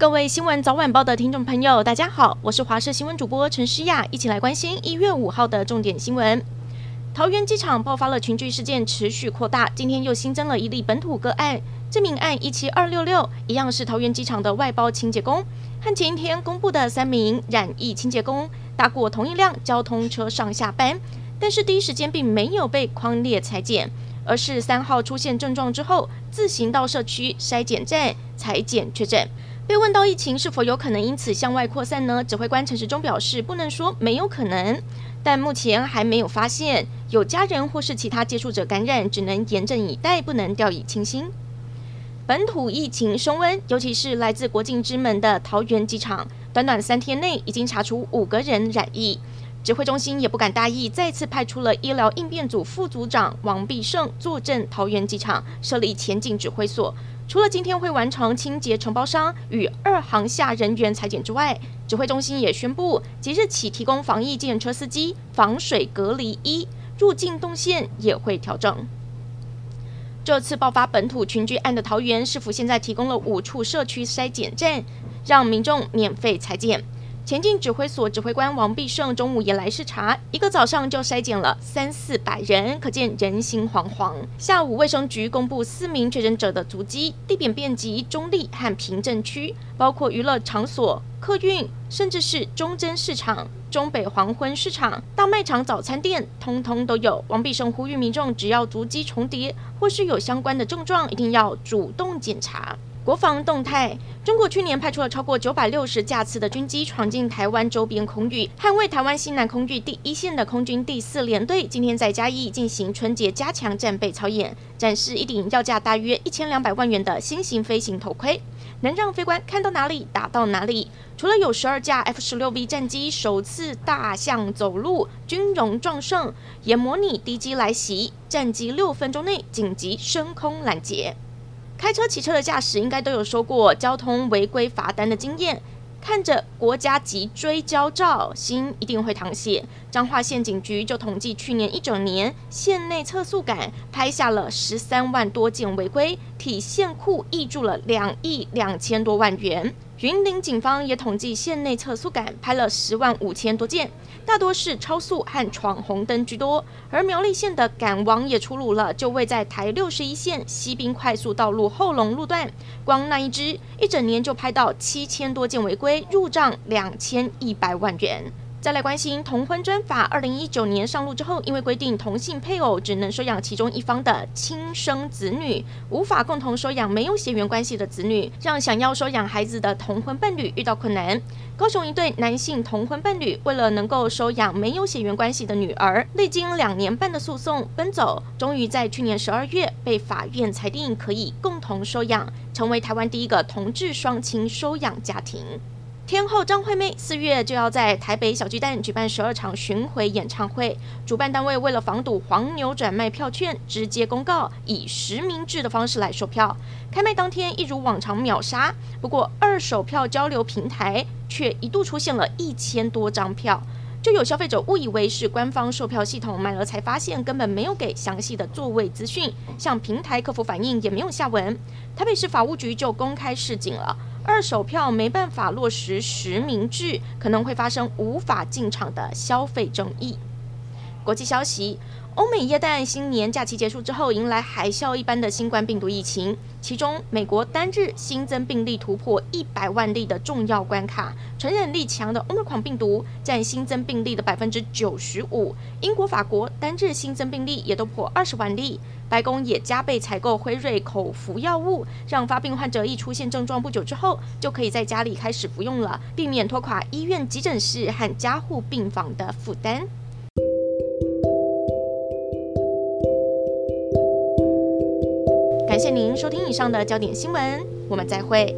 各位新闻早晚报的听众朋友，大家好，我是华视新闻主播陈诗雅，一起来关心一月五号的重点新闻。桃园机场爆发了群聚事件，持续扩大，今天又新增了一例本土个案，这名案一七二六六，一样是桃园机场的外包清洁工，和前一天公布的三名染疫清洁工搭过同一辆交通车上下班，但是第一时间并没有被框列裁剪，而是三号出现症状之后，自行到社区筛检站裁检确诊。被问到疫情是否有可能因此向外扩散呢？指挥官陈时中表示，不能说没有可能，但目前还没有发现有家人或是其他接触者感染，只能严阵以待，不能掉以轻心。本土疫情升温，尤其是来自国境之门的桃园机场，短短三天内已经查出五个人染疫。指挥中心也不敢大意，再次派出了医疗应变组副组长王必胜坐镇桃园机场，设立前进指挥所。除了今天会完成清洁承包商与二航厦人员裁剪之外，指挥中心也宣布，即日起提供防疫计程车司机防水隔离衣，入境动线也会调整。这次爆发本土群聚案的桃园市府现在提供了五处社区筛检站，让民众免费裁剪。前进指挥所指挥官王必胜中午也来视察，一个早上就筛检了三四百人，可见人心惶惶。下午卫生局公布四名确诊者的足迹，地点遍及中坜和平镇区，包括娱乐场所、客运，甚至是中贞市场、中北黄昏市场、大卖场、早餐店，通通都有。王必胜呼吁民众，只要足迹重叠或是有相关的症状，一定要主动检查。国防动态，中国去年派出了超过九百六十架次的军机闯进台湾周边空域，捍卫台湾西南空域第一线的空军第四联队今天在嘉义进行春节加强战备操演，展示一顶要价大约一千两百万元的新型飞行头盔，能让飞官看到哪里打到哪里。除了有十二架 F 十六 V 战机首次大象走路，军容壮盛，也模拟敌机来袭，战机六分钟内紧急升空拦截。开车、骑车的驾驶应该都有收过交通违规罚单的经验，看着国家级追焦照，心一定会淌血。彰化县警局就统计去年一整年县内测速杆拍下了十三万多件违规，体现库溢注了两亿两千多万元。云林警方也统计县内测速杆拍了十万五千多件，大多是超速和闯红灯居多。而苗栗县的杆王也出炉了，就位在台六十一线西滨快速道路后龙路段，光那一支一整年就拍到七千多件违规，入账两千一百万元。再来关心同婚专法，二零一九年上路之后，因为规定同性配偶只能收养其中一方的亲生子女，无法共同收养没有血缘关系的子女，让想要收养孩子的同婚伴侣遇到困难。高雄一对男性同婚伴侣为了能够收养没有血缘关系的女儿，历经两年半的诉讼奔走，终于在去年十二月被法院裁定可以共同收养，成为台湾第一个同志双亲收养家庭。天后张惠妹四月就要在台北小巨蛋举办十二场巡回演唱会，主办单位为了防堵黄牛转卖票券，直接公告以实名制的方式来售票。开卖当天一如往常秒杀，不过二手票交流平台却一度出现了一千多张票，就有消费者误以为是官方售票系统买了，才发现根本没有给详细的座位资讯，向平台客服反映也没有下文。台北市法务局就公开示警了。二手票没办法落实实名制，可能会发生无法进场的消费争议。国际消息。欧美耶诞新年假期结束之后，迎来海啸一般的新冠病毒疫情。其中，美国单日新增病例突破一百万例的重要关卡，传染力强的 Omicron 病毒占新增病例的百分之九十五。英国、法国单日新增病例也都破二十万例。白宫也加倍采购辉瑞口服药物，让发病患者一出现症状不久之后，就可以在家里开始服用了，避免拖垮医院急诊室和加护病房的负担。谢您收听以上的焦点新闻，我们再会。